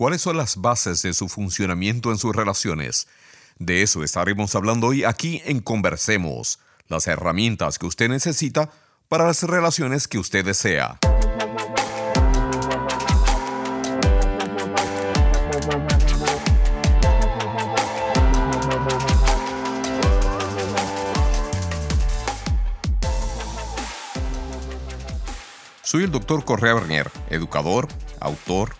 ¿Cuáles son las bases de su funcionamiento en sus relaciones? De eso estaremos hablando hoy aquí en Conversemos, las herramientas que usted necesita para las relaciones que usted desea. Soy el doctor Correa Bernier, educador, autor,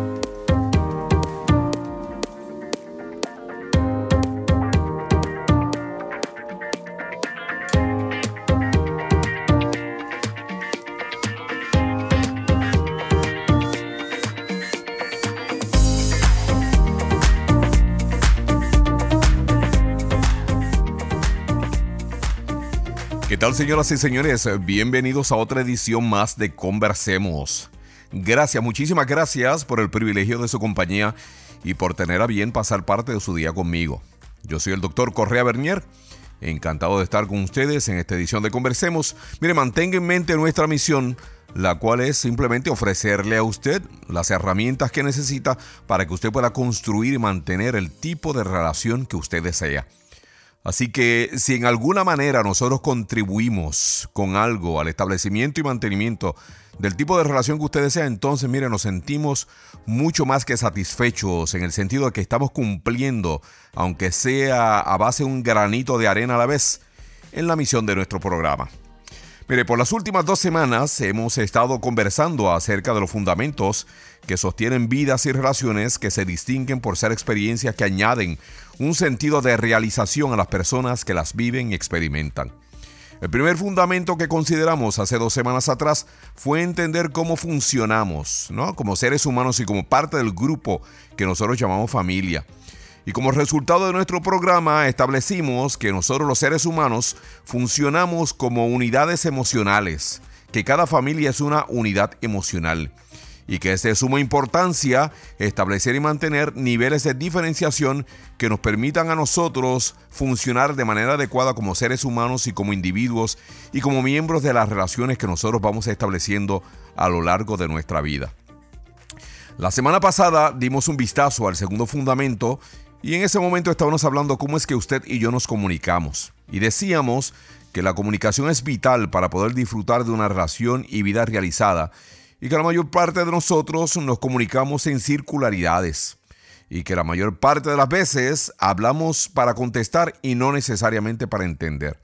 Tal, señoras y señores? Bienvenidos a otra edición más de Conversemos. Gracias, muchísimas gracias por el privilegio de su compañía y por tener a bien pasar parte de su día conmigo. Yo soy el doctor Correa Bernier, encantado de estar con ustedes en esta edición de Conversemos. Mire, mantenga en mente nuestra misión, la cual es simplemente ofrecerle a usted las herramientas que necesita para que usted pueda construir y mantener el tipo de relación que usted desea. Así que si en alguna manera nosotros contribuimos con algo al establecimiento y mantenimiento del tipo de relación que usted desea, entonces mire, nos sentimos mucho más que satisfechos en el sentido de que estamos cumpliendo, aunque sea a base de un granito de arena a la vez, en la misión de nuestro programa. Mire, por las últimas dos semanas hemos estado conversando acerca de los fundamentos que sostienen vidas y relaciones que se distinguen por ser experiencias que añaden un sentido de realización a las personas que las viven y experimentan. El primer fundamento que consideramos hace dos semanas atrás fue entender cómo funcionamos, ¿no? Como seres humanos y como parte del grupo que nosotros llamamos familia. Y como resultado de nuestro programa establecimos que nosotros los seres humanos funcionamos como unidades emocionales, que cada familia es una unidad emocional y que es de suma importancia establecer y mantener niveles de diferenciación que nos permitan a nosotros funcionar de manera adecuada como seres humanos y como individuos y como miembros de las relaciones que nosotros vamos estableciendo a lo largo de nuestra vida. La semana pasada dimos un vistazo al segundo fundamento y en ese momento estábamos hablando cómo es que usted y yo nos comunicamos. Y decíamos que la comunicación es vital para poder disfrutar de una relación y vida realizada. Y que la mayor parte de nosotros nos comunicamos en circularidades. Y que la mayor parte de las veces hablamos para contestar y no necesariamente para entender.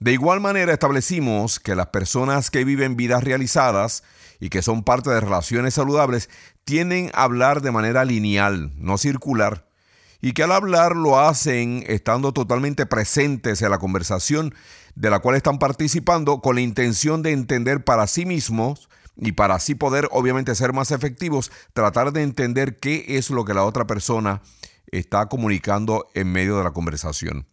De igual manera establecimos que las personas que viven vidas realizadas y que son parte de relaciones saludables tienden a hablar de manera lineal, no circular y que al hablar lo hacen estando totalmente presentes en la conversación de la cual están participando con la intención de entender para sí mismos y para así poder obviamente ser más efectivos, tratar de entender qué es lo que la otra persona está comunicando en medio de la conversación.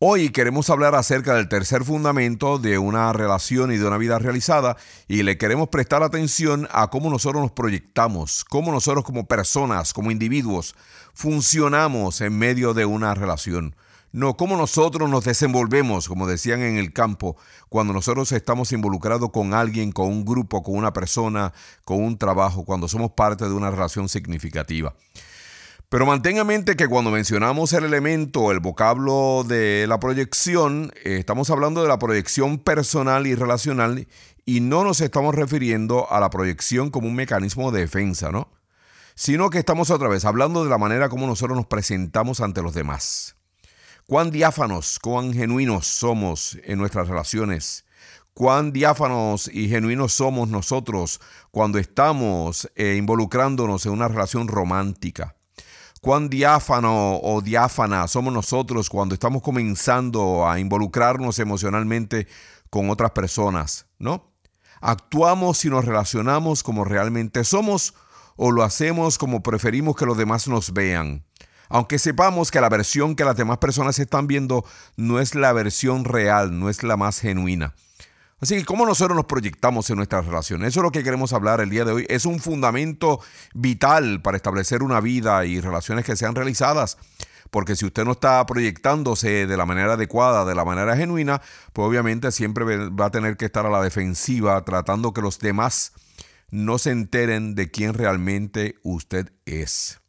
Hoy queremos hablar acerca del tercer fundamento de una relación y de una vida realizada y le queremos prestar atención a cómo nosotros nos proyectamos, cómo nosotros como personas, como individuos, funcionamos en medio de una relación. No, cómo nosotros nos desenvolvemos, como decían en el campo, cuando nosotros estamos involucrados con alguien, con un grupo, con una persona, con un trabajo, cuando somos parte de una relación significativa. Pero mantenga en mente que cuando mencionamos el elemento, el vocablo de la proyección, eh, estamos hablando de la proyección personal y relacional y no nos estamos refiriendo a la proyección como un mecanismo de defensa, ¿no? Sino que estamos otra vez hablando de la manera como nosotros nos presentamos ante los demás. Cuán diáfanos, cuán genuinos somos en nuestras relaciones. cuán diáfanos y genuinos somos nosotros cuando estamos eh, involucrándonos en una relación romántica. Cuán diáfano o diáfana somos nosotros cuando estamos comenzando a involucrarnos emocionalmente con otras personas, ¿no? ¿Actuamos y nos relacionamos como realmente somos o lo hacemos como preferimos que los demás nos vean? Aunque sepamos que la versión que las demás personas están viendo no es la versión real, no es la más genuina. Así que cómo nosotros nos proyectamos en nuestras relaciones. Eso es lo que queremos hablar el día de hoy. Es un fundamento vital para establecer una vida y relaciones que sean realizadas. Porque si usted no está proyectándose de la manera adecuada, de la manera genuina, pues obviamente siempre va a tener que estar a la defensiva tratando que los demás no se enteren de quién realmente usted es.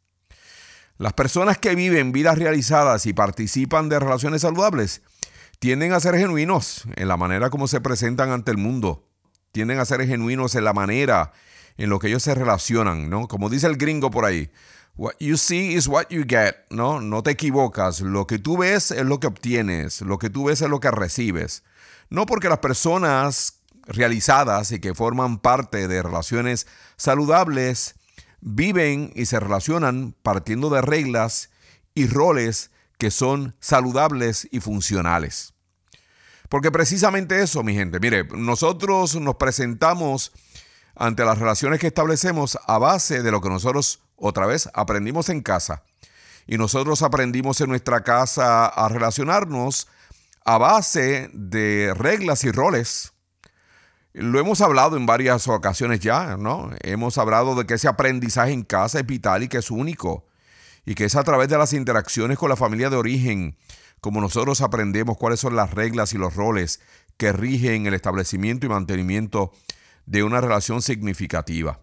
Las personas que viven vidas realizadas y participan de relaciones saludables tienden a ser genuinos en la manera como se presentan ante el mundo. Tienden a ser genuinos en la manera en lo que ellos se relacionan, ¿no? Como dice el gringo por ahí, what you see is what you get, ¿no? No te equivocas, lo que tú ves es lo que obtienes, lo que tú ves es lo que recibes. No porque las personas realizadas y que forman parte de relaciones saludables viven y se relacionan partiendo de reglas y roles que son saludables y funcionales. Porque precisamente eso, mi gente, mire, nosotros nos presentamos ante las relaciones que establecemos a base de lo que nosotros otra vez aprendimos en casa. Y nosotros aprendimos en nuestra casa a relacionarnos a base de reglas y roles. Lo hemos hablado en varias ocasiones ya, ¿no? Hemos hablado de que ese aprendizaje en casa es vital y que es único y que es a través de las interacciones con la familia de origen como nosotros aprendemos cuáles son las reglas y los roles que rigen el establecimiento y mantenimiento de una relación significativa.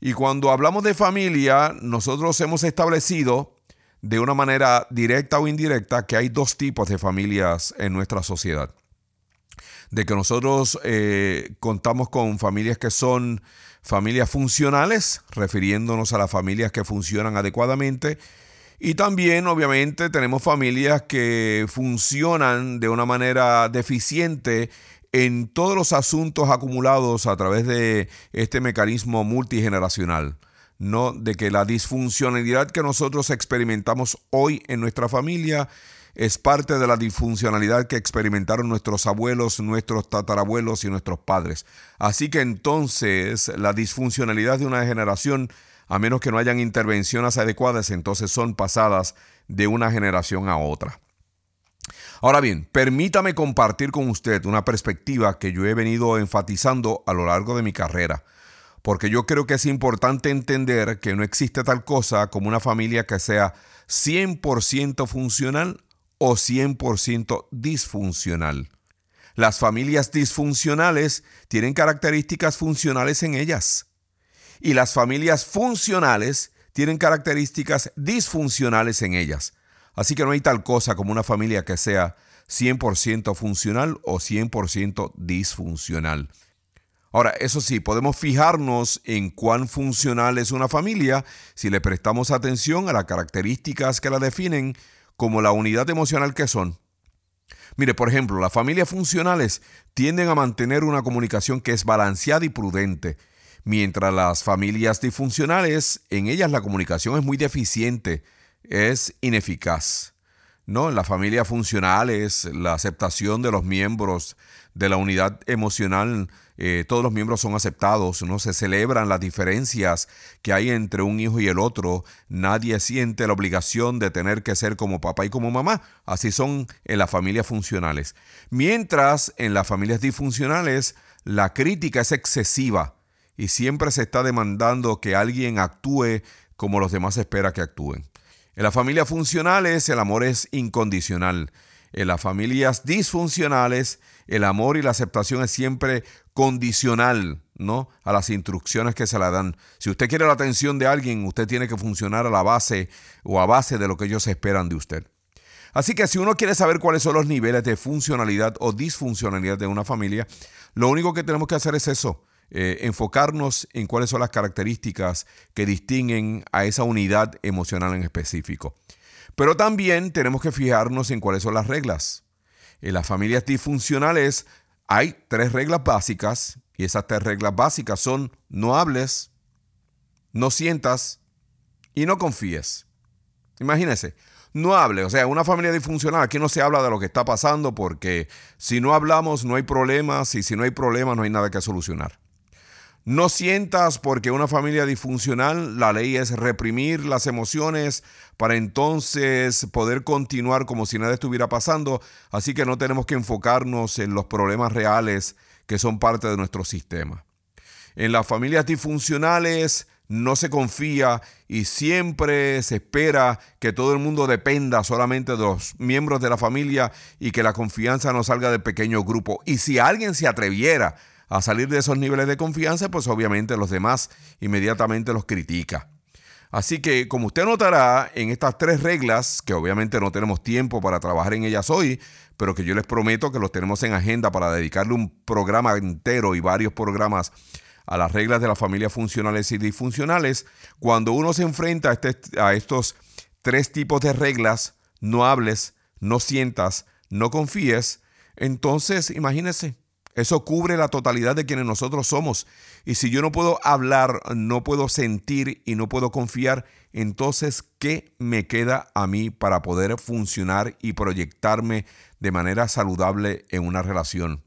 Y cuando hablamos de familia, nosotros hemos establecido de una manera directa o indirecta que hay dos tipos de familias en nuestra sociedad. De que nosotros eh, contamos con familias que son familias funcionales, refiriéndonos a las familias que funcionan adecuadamente. Y también, obviamente, tenemos familias que funcionan de una manera deficiente en todos los asuntos acumulados a través de este mecanismo multigeneracional. No de que la disfuncionalidad que nosotros experimentamos hoy en nuestra familia es parte de la disfuncionalidad que experimentaron nuestros abuelos, nuestros tatarabuelos y nuestros padres. Así que entonces la disfuncionalidad de una generación, a menos que no hayan intervenciones adecuadas, entonces son pasadas de una generación a otra. Ahora bien, permítame compartir con usted una perspectiva que yo he venido enfatizando a lo largo de mi carrera, porque yo creo que es importante entender que no existe tal cosa como una familia que sea 100% funcional o 100% disfuncional. Las familias disfuncionales tienen características funcionales en ellas y las familias funcionales tienen características disfuncionales en ellas. Así que no hay tal cosa como una familia que sea 100% funcional o 100% disfuncional. Ahora, eso sí, podemos fijarnos en cuán funcional es una familia si le prestamos atención a las características que la definen como la unidad emocional que son. Mire, por ejemplo, las familias funcionales tienden a mantener una comunicación que es balanceada y prudente, mientras las familias disfuncionales, en ellas la comunicación es muy deficiente, es ineficaz. ¿No? En las familias funcionales, la aceptación de los miembros de la unidad emocional eh, todos los miembros son aceptados, no se celebran las diferencias que hay entre un hijo y el otro, nadie siente la obligación de tener que ser como papá y como mamá, así son en las familias funcionales. Mientras en las familias disfuncionales la crítica es excesiva y siempre se está demandando que alguien actúe como los demás espera que actúen. En las familias funcionales el amor es incondicional. En las familias disfuncionales el amor y la aceptación es siempre condicional, ¿no? A las instrucciones que se le dan. Si usted quiere la atención de alguien, usted tiene que funcionar a la base o a base de lo que ellos esperan de usted. Así que si uno quiere saber cuáles son los niveles de funcionalidad o disfuncionalidad de una familia, lo único que tenemos que hacer es eso, eh, enfocarnos en cuáles son las características que distinguen a esa unidad emocional en específico. Pero también tenemos que fijarnos en cuáles son las reglas. En las familias disfuncionales hay tres reglas básicas y esas tres reglas básicas son no hables, no sientas y no confíes. Imagínense, no hable, o sea, una familia disfuncional, aquí no se habla de lo que está pasando porque si no hablamos no hay problemas y si no hay problemas no hay nada que solucionar. No sientas porque una familia disfuncional, la ley es reprimir las emociones para entonces poder continuar como si nada estuviera pasando, así que no tenemos que enfocarnos en los problemas reales que son parte de nuestro sistema. En las familias disfuncionales no se confía y siempre se espera que todo el mundo dependa solamente de los miembros de la familia y que la confianza no salga del pequeño grupo. Y si alguien se atreviera a salir de esos niveles de confianza, pues obviamente los demás inmediatamente los critica. Así que, como usted notará, en estas tres reglas, que obviamente no tenemos tiempo para trabajar en ellas hoy, pero que yo les prometo que los tenemos en agenda para dedicarle un programa entero y varios programas a las reglas de las familias funcionales y disfuncionales, cuando uno se enfrenta a, este, a estos tres tipos de reglas, no hables, no sientas, no confíes, entonces imagínese, eso cubre la totalidad de quienes nosotros somos. Y si yo no puedo hablar, no puedo sentir y no puedo confiar, entonces, ¿qué me queda a mí para poder funcionar y proyectarme de manera saludable en una relación?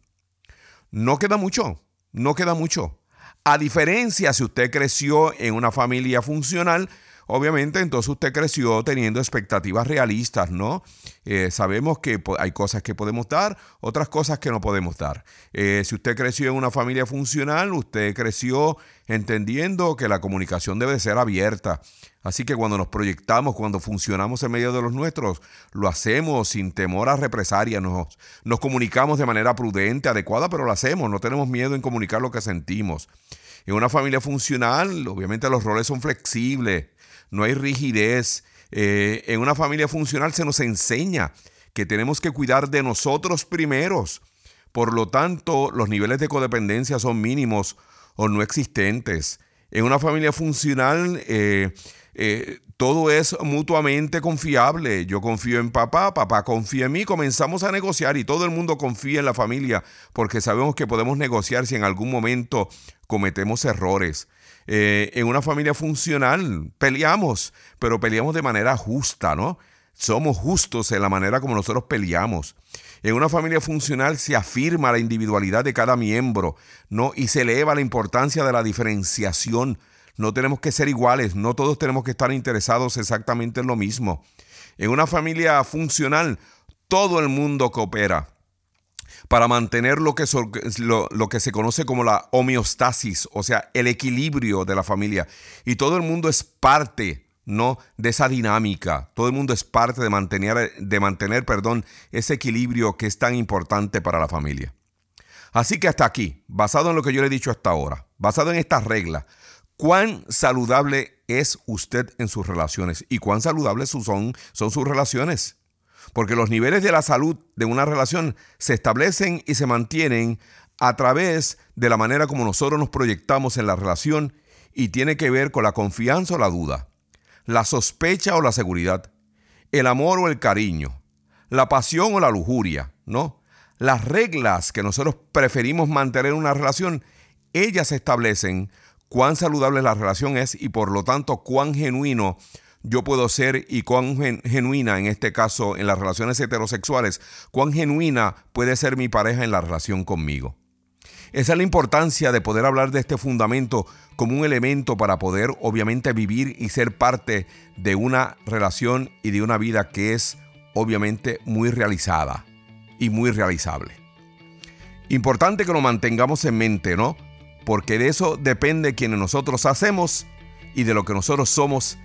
No queda mucho, no queda mucho. A diferencia si usted creció en una familia funcional, obviamente entonces usted creció teniendo expectativas realistas, ¿no? Eh, sabemos que hay cosas que podemos dar, otras cosas que no podemos dar. Eh, si usted creció en una familia funcional, usted creció entendiendo que la comunicación debe ser abierta. Así que cuando nos proyectamos, cuando funcionamos en medio de los nuestros, lo hacemos sin temor a represalia, nos, nos comunicamos de manera prudente, adecuada, pero lo hacemos, no tenemos miedo en comunicar lo que sentimos. En una familia funcional, obviamente los roles son flexibles, no hay rigidez. Eh, en una familia funcional se nos enseña que tenemos que cuidar de nosotros primeros. Por lo tanto, los niveles de codependencia son mínimos o no existentes. En una familia funcional, eh, eh, todo es mutuamente confiable. Yo confío en papá, papá confía en mí, comenzamos a negociar y todo el mundo confía en la familia porque sabemos que podemos negociar si en algún momento cometemos errores. Eh, en una familia funcional peleamos, pero peleamos de manera justa, ¿no? Somos justos en la manera como nosotros peleamos. En una familia funcional se afirma la individualidad de cada miembro, ¿no? Y se eleva la importancia de la diferenciación. No tenemos que ser iguales, no todos tenemos que estar interesados exactamente en lo mismo. En una familia funcional, todo el mundo coopera para mantener lo que, se conoce como la homeostasis, o sea, el equilibrio de la familia. Y todo el mundo es parte ¿no? de esa dinámica. Todo el mundo es parte de mantener, de mantener perdón, ese equilibrio que es tan importante para la familia. Así que hasta aquí, basado en lo que yo le he dicho hasta ahora, basado en estas reglas, ¿cuán saludable es usted en sus relaciones? ¿Y cuán saludables son, sus relaciones? porque los niveles de la salud de una relación se establecen y se mantienen a través de la manera como nosotros nos proyectamos en la relación y tiene que ver con la confianza o la duda, la sospecha o la seguridad, el amor o el cariño, la pasión o la lujuria, ¿no? Las reglas que nosotros preferimos mantener en una relación, ellas establecen cuán saludable la relación es y por lo tanto cuán genuino yo puedo ser y cuán genuina, en este caso en las relaciones heterosexuales, cuán genuina puede ser mi pareja en la relación conmigo. Esa es la importancia de poder hablar de este fundamento como un elemento para poder obviamente vivir y ser parte de una relación y de una vida que es obviamente muy realizada y muy realizable. Importante que lo mantengamos en mente, ¿no? Porque de eso depende quienes nosotros hacemos y de lo que nosotros somos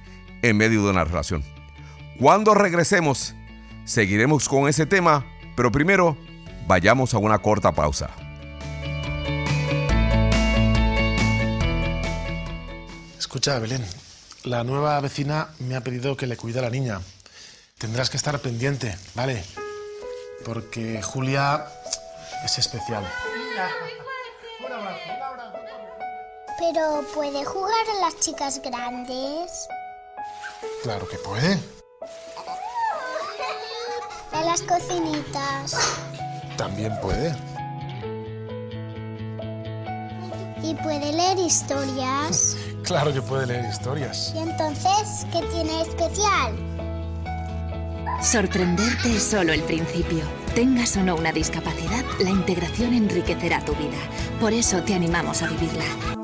en medio de una relación. Cuando regresemos, seguiremos con ese tema, pero primero vayamos a una corta pausa. Escucha, Belén, la nueva vecina me ha pedido que le cuide a la niña. Tendrás que estar pendiente, ¿vale? Porque Julia es especial. Pero ¿puede jugar a las chicas grandes? Claro que puede. De las cocinitas. También puede. ¿Y puede leer historias? claro que puede leer historias. ¿Y entonces qué tiene especial? Sorprenderte es solo el principio. Tengas o no una discapacidad, la integración enriquecerá tu vida. Por eso te animamos a vivirla.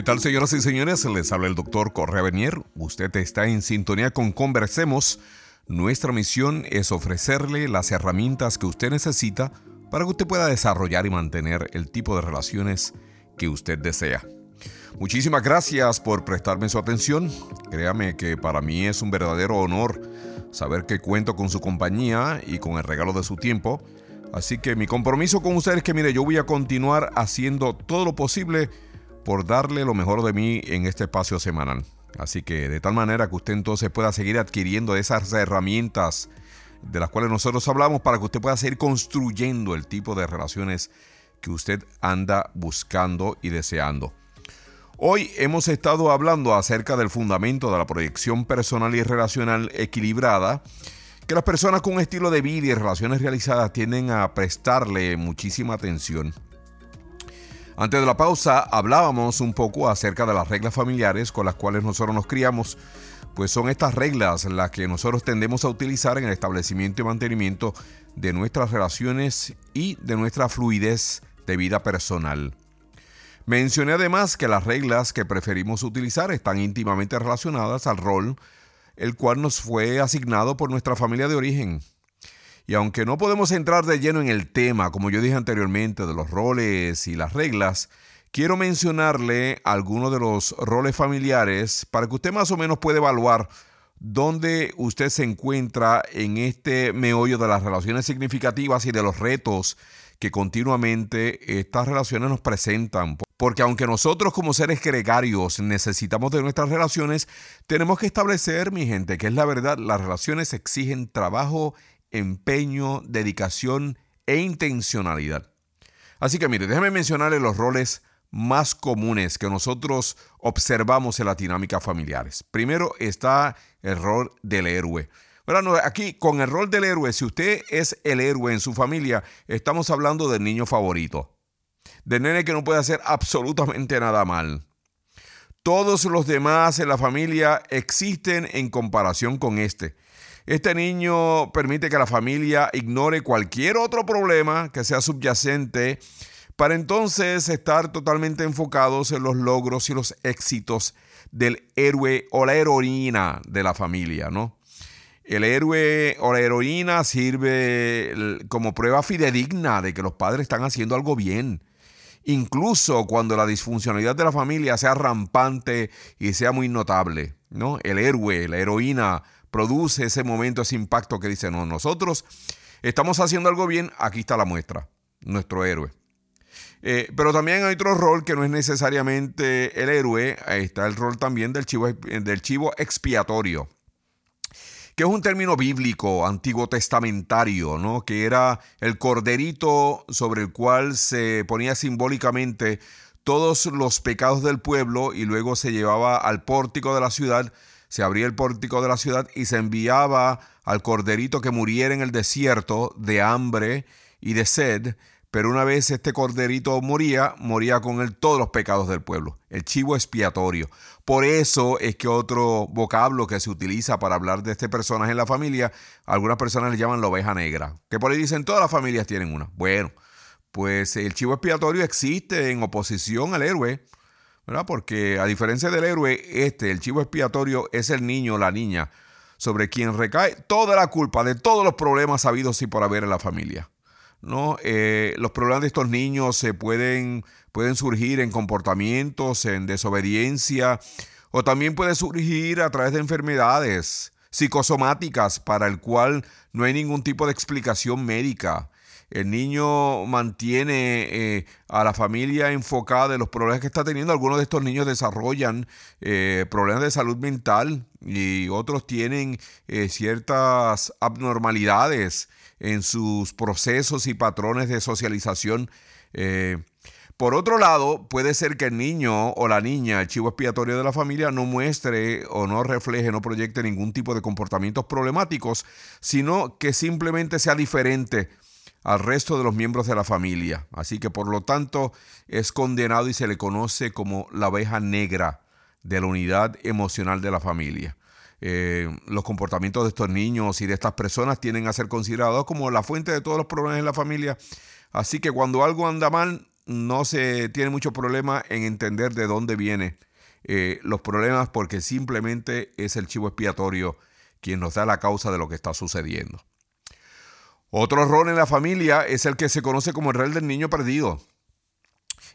¿Qué tal, señoras y señores? Les habla el doctor Correa Benier. Usted está en sintonía con Conversemos. Nuestra misión es ofrecerle las herramientas que usted necesita para que usted pueda desarrollar y mantener el tipo de relaciones que usted desea. Muchísimas gracias por prestarme su atención. Créame que para mí es un verdadero honor saber que cuento con su compañía y con el regalo de su tiempo. Así que mi compromiso con ustedes es que, mire, yo voy a continuar haciendo todo lo posible por darle lo mejor de mí en este espacio semanal. Así que de tal manera que usted entonces pueda seguir adquiriendo esas herramientas de las cuales nosotros hablamos para que usted pueda seguir construyendo el tipo de relaciones que usted anda buscando y deseando. Hoy hemos estado hablando acerca del fundamento de la proyección personal y relacional equilibrada, que las personas con un estilo de vida y relaciones realizadas tienden a prestarle muchísima atención. Antes de la pausa hablábamos un poco acerca de las reglas familiares con las cuales nosotros nos criamos, pues son estas reglas las que nosotros tendemos a utilizar en el establecimiento y mantenimiento de nuestras relaciones y de nuestra fluidez de vida personal. Mencioné además que las reglas que preferimos utilizar están íntimamente relacionadas al rol el cual nos fue asignado por nuestra familia de origen. Y aunque no podemos entrar de lleno en el tema, como yo dije anteriormente, de los roles y las reglas, quiero mencionarle algunos de los roles familiares para que usted más o menos pueda evaluar dónde usted se encuentra en este meollo de las relaciones significativas y de los retos que continuamente estas relaciones nos presentan. Porque aunque nosotros como seres gregarios necesitamos de nuestras relaciones, tenemos que establecer, mi gente, que es la verdad, las relaciones exigen trabajo empeño, dedicación e intencionalidad. Así que mire, déjeme mencionarle los roles más comunes que nosotros observamos en las dinámicas familiares. Primero está el rol del héroe. Bueno, aquí con el rol del héroe, si usted es el héroe en su familia, estamos hablando del niño favorito, del nene que no puede hacer absolutamente nada mal. Todos los demás en la familia existen en comparación con este. Este niño permite que la familia ignore cualquier otro problema que sea subyacente para entonces estar totalmente enfocados en los logros y los éxitos del héroe o la heroína de la familia, ¿no? El héroe o la heroína sirve como prueba fidedigna de que los padres están haciendo algo bien. Incluso cuando la disfuncionalidad de la familia sea rampante y sea muy notable, ¿no? El héroe, la heroína produce ese momento, ese impacto que dice, no, nosotros estamos haciendo algo bien, aquí está la muestra, nuestro héroe. Eh, pero también hay otro rol que no es necesariamente el héroe, está el rol también del chivo, del chivo expiatorio, que es un término bíblico, antiguo testamentario, ¿no? que era el corderito sobre el cual se ponía simbólicamente todos los pecados del pueblo y luego se llevaba al pórtico de la ciudad se abría el pórtico de la ciudad y se enviaba al corderito que muriera en el desierto de hambre y de sed, pero una vez este corderito moría, moría con él todos los pecados del pueblo, el chivo expiatorio. Por eso es que otro vocablo que se utiliza para hablar de este personaje en la familia, algunas personas le llaman la oveja negra, que por ahí dicen todas las familias tienen una. Bueno, pues el chivo expiatorio existe en oposición al héroe. Porque a diferencia del héroe, este, el chivo expiatorio, es el niño o la niña sobre quien recae toda la culpa de todos los problemas habidos y por haber en la familia. ¿no? Eh, los problemas de estos niños se pueden, pueden surgir en comportamientos, en desobediencia, o también puede surgir a través de enfermedades psicosomáticas para el cual no hay ningún tipo de explicación médica. El niño mantiene eh, a la familia enfocada en los problemas que está teniendo. Algunos de estos niños desarrollan eh, problemas de salud mental y otros tienen eh, ciertas abnormalidades en sus procesos y patrones de socialización. Por otro lado, puede ser que el niño o la niña, el chivo expiatorio de la familia, no muestre o no refleje, no proyecte ningún tipo de comportamientos problemáticos, sino que simplemente sea diferente al resto de los miembros de la familia. Así que por lo tanto es condenado y se le conoce como la abeja negra de la unidad emocional de la familia. Eh, los comportamientos de estos niños y de estas personas tienen a ser considerados como la fuente de todos los problemas en la familia. Así que cuando algo anda mal, no se tiene mucho problema en entender de dónde vienen eh, los problemas porque simplemente es el chivo expiatorio quien nos da la causa de lo que está sucediendo. Otro rol en la familia es el que se conoce como el rol del niño perdido.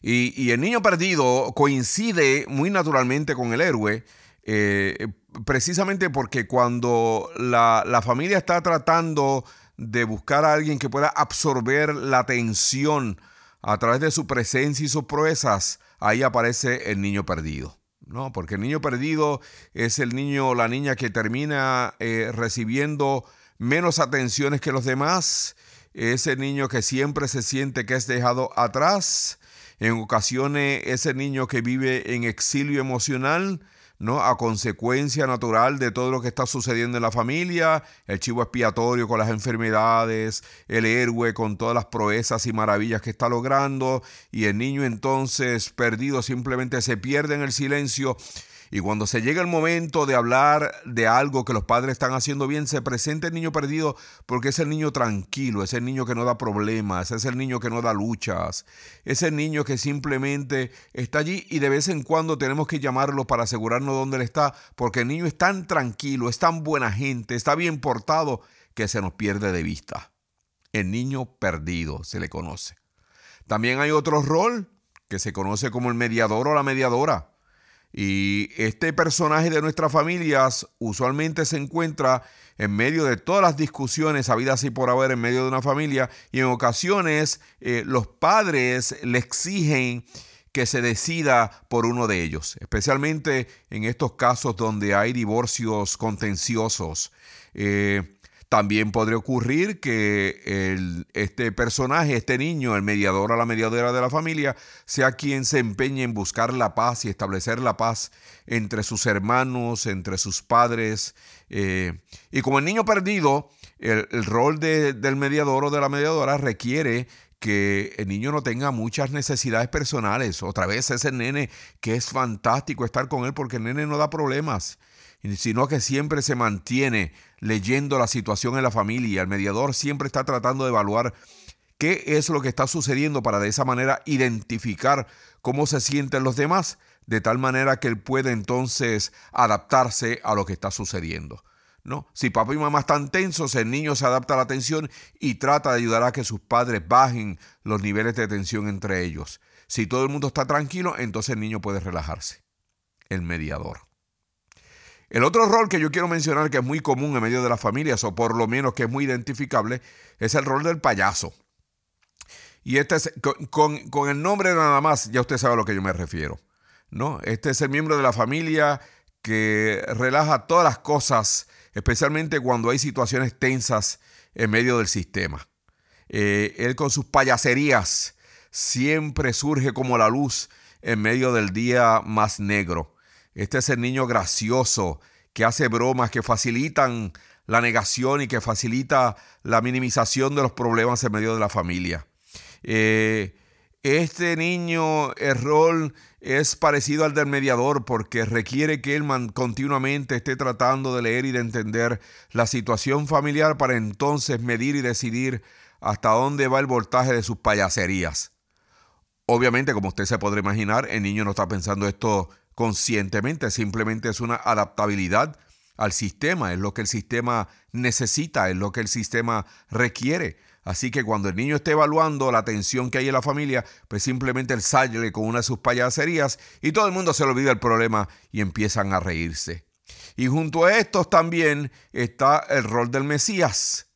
Y, el niño perdido coincide muy naturalmente con el héroe, eh, precisamente porque cuando la, la, familia está tratando de buscar a alguien que pueda absorber la atención a través de su presencia y sus proezas, ahí aparece el niño perdido. ¿no? Porque el niño perdido es el niño o la niña que termina eh, recibiendo menos atenciones que los demás, ese niño que siempre se siente que es dejado atrás, en ocasiones ese niño que vive en exilio emocional, ¿no? A consecuencia natural de todo lo que está sucediendo en la familia, el chivo expiatorio con las enfermedades, el héroe con todas las proezas y maravillas que está logrando, y el niño entonces perdido simplemente se pierde en el silencio y cuando se llega el momento de hablar de algo que los padres están haciendo bien, se presenta el niño perdido porque es el niño tranquilo, es el niño que no da problemas, es el niño que no da luchas, es el niño que simplemente está allí y de vez en cuando tenemos que llamarlo para asegurarnos dónde él está, porque el niño es tan tranquilo, es tan buena gente, está bien portado que se nos pierde de vista. El niño perdido se le conoce. También hay otro rol que se conoce como el mediador o la mediadora. Y este personaje de nuestras familias usualmente se encuentra en medio de todas las discusiones habidas y por haber en medio de una familia y en ocasiones eh, los padres le exigen que se decida por uno de ellos, especialmente en estos casos donde hay divorcios contenciosos. Eh, también podría ocurrir que este personaje, este niño, el mediador o la mediadora de la familia, sea quien se empeñe en buscar la paz y establecer la paz entre sus hermanos, entre sus padres. Eh, y como el niño perdido, el, rol del mediador o de la mediadora requiere que el niño no tenga muchas necesidades personales. Otra vez ese nene que es fantástico estar con él porque el nene no da problemas sino que siempre se mantiene leyendo la situación en la familia. El mediador siempre está tratando de evaluar qué es lo que está sucediendo para de esa manera identificar cómo se sienten los demás, de tal manera que él puede entonces adaptarse a lo que está sucediendo. ¿no? Si papá y mamá están tensos, el niño se adapta a la tensión y trata de ayudar a que sus padres bajen los niveles de tensión entre ellos. Si todo el mundo está tranquilo, entonces el niño puede relajarse. El mediador. El otro rol que yo quiero mencionar que es muy común en medio de las familias, o por lo menos que es muy identificable, es el rol del payaso. Y este es, con, el nombre nada más, ya usted sabe a lo que yo me refiero. ¿no? Este es el miembro de la familia que relaja todas las cosas, especialmente cuando hay situaciones tensas en medio del sistema. Eh, él con sus payaserías siempre surge como la luz en medio del día más negro. Este es el niño gracioso que hace bromas que facilitan la negación y que facilita la minimización de los problemas en medio de la familia. Eh, este niño, el rol es parecido al del mediador porque requiere que él continuamente esté tratando de leer y de entender la situación familiar para entonces medir y decidir hasta dónde va el voltaje de sus payaserías. Obviamente, como usted se podrá imaginar, el niño no está pensando esto conscientemente, simplemente es una adaptabilidad al sistema, es lo que el sistema necesita, es lo que el sistema requiere. Así que cuando el niño esté evaluando la tensión que hay en la familia, pues simplemente él sale con una de sus payaserías y todo el mundo se le olvida el problema y empiezan a reírse. Y junto a estos también está el rol del Mesías,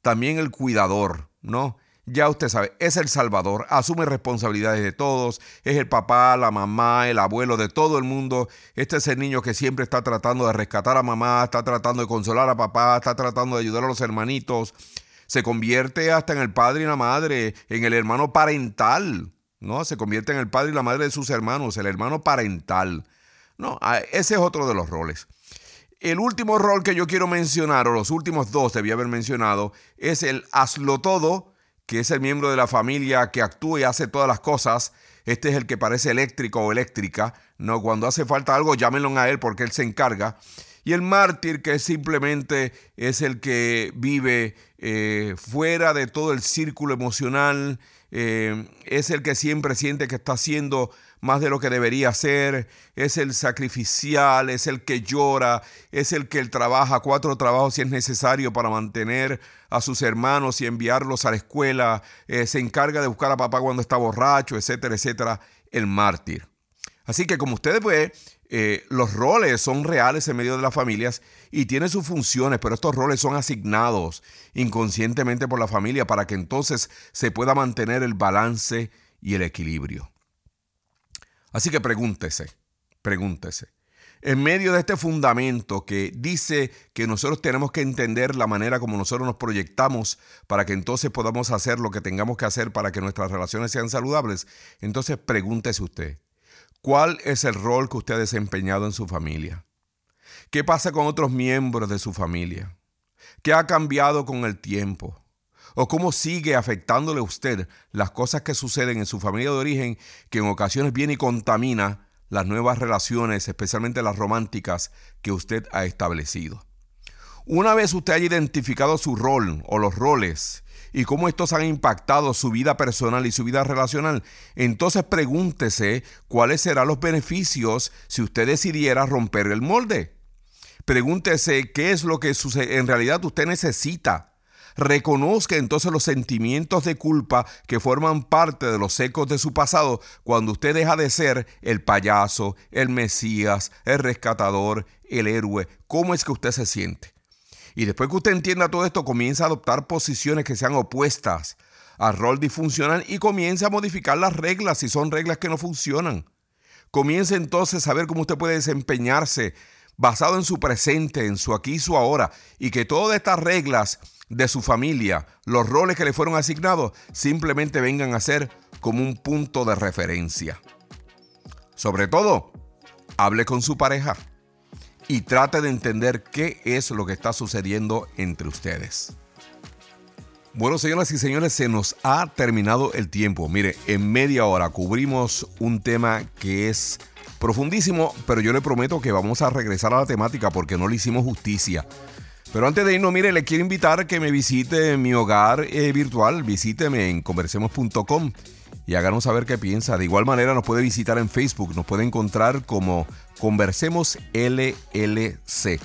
también el cuidador, ¿no? Ya usted sabe, es el Salvador, asume responsabilidades de todos, es el papá, la mamá, el abuelo de todo el mundo. Este es el niño que siempre está tratando de rescatar a mamá, está tratando de consolar a papá, está tratando de ayudar a los hermanitos. Se convierte hasta en el padre y la madre, en el hermano parental, ¿no? Se convierte en el padre y la madre de sus hermanos, el hermano parental. No, ese es otro de los roles. El último rol que yo quiero mencionar, o los últimos dos debía haber mencionado, es el hazlo todo que es el miembro de la familia que actúa y hace todas las cosas. Este es el que parece eléctrico o eléctrica. No, cuando hace falta algo, llámenlo a él porque él se encarga. Y el mártir, que simplemente es el que vive eh, fuera de todo el círculo emocional, eh, es el que siempre siente que está haciendo más de lo que debería ser, es el sacrificial, es el que llora, es el que trabaja cuatro trabajos si es necesario para mantener a sus hermanos y enviarlos a la escuela, eh, se encarga de buscar a papá cuando está borracho, etcétera, etcétera, el mártir. Así que como ustedes ven, eh, los roles son reales en medio de las familias y tienen sus funciones, pero estos roles son asignados inconscientemente por la familia para que entonces se pueda mantener el balance y el equilibrio. Así que pregúntese, pregúntese. En medio de este fundamento que dice que nosotros tenemos que entender la manera como nosotros nos proyectamos para que entonces podamos hacer lo que tengamos que hacer para que nuestras relaciones sean saludables, entonces pregúntese usted, ¿cuál es el rol que usted ha desempeñado en su familia? ¿Qué pasa con otros miembros de su familia? ¿Qué ha cambiado con el tiempo? O cómo sigue afectándole a usted las cosas que suceden en su familia de origen que en ocasiones viene y contamina las nuevas relaciones, especialmente las románticas, que usted ha establecido. Una vez usted haya identificado su rol o los roles y cómo estos han impactado su vida personal y su vida relacional, entonces pregúntese cuáles serán los beneficios si usted decidiera romper el molde. Pregúntese qué es lo que en realidad usted necesita reconozca entonces los sentimientos de culpa que forman parte de los ecos de su pasado cuando usted deja de ser el payaso, el Mesías, el rescatador, el héroe. ¿Cómo es que usted se siente? Y después que usted entienda todo esto, comienza a adoptar posiciones que sean opuestas al rol disfuncional y comienza a modificar las reglas si son reglas que no funcionan. Comience entonces a ver cómo usted puede desempeñarse basado en su presente, en su aquí y su ahora, y que todas estas reglas de su familia, los roles que le fueron asignados, simplemente vengan a ser como un punto de referencia. Sobre todo, hable con su pareja y trate de entender qué es lo que está sucediendo entre ustedes. Bueno, señoras y señores, se nos ha terminado el tiempo. Mire, en media hora cubrimos un tema que es profundísimo, pero yo le prometo que vamos a regresar a la temática porque no le hicimos justicia. Pero antes de irnos, mire, le quiero invitar que me visite en mi hogar eh, virtual. Visíteme en conversemos.com y háganos saber qué piensa. De igual manera, nos puede visitar en Facebook. Nos puede encontrar como Conversemos LLC.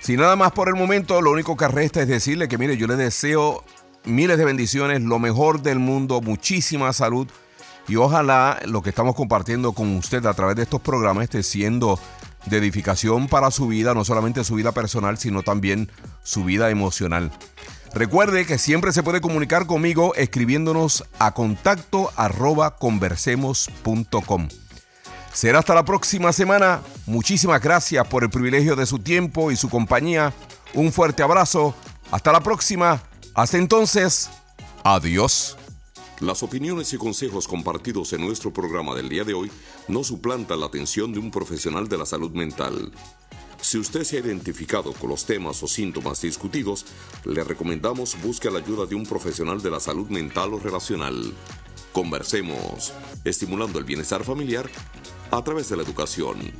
Sin nada más por el momento, lo único que resta es decirle que, mire, yo le deseo miles de bendiciones, lo mejor del mundo, muchísima salud. Y ojalá lo que estamos compartiendo con usted a través de estos programas esté siendo de edificación para su vida, no solamente su vida personal, sino también su vida emocional. Recuerde que siempre se puede comunicar conmigo escribiéndonos a contacto conversemos.com. Será hasta la próxima semana. Muchísimas gracias por el privilegio de su tiempo y su compañía. Un fuerte abrazo. Hasta la próxima. Hasta entonces. Adiós. Las opiniones y consejos compartidos en nuestro programa del día de hoy no suplantan la atención de un profesional de la salud mental. Si usted se ha identificado con los temas o síntomas discutidos, le recomendamos busque la ayuda de un profesional de la salud mental o relacional. Conversemos, estimulando el bienestar familiar a través de la educación.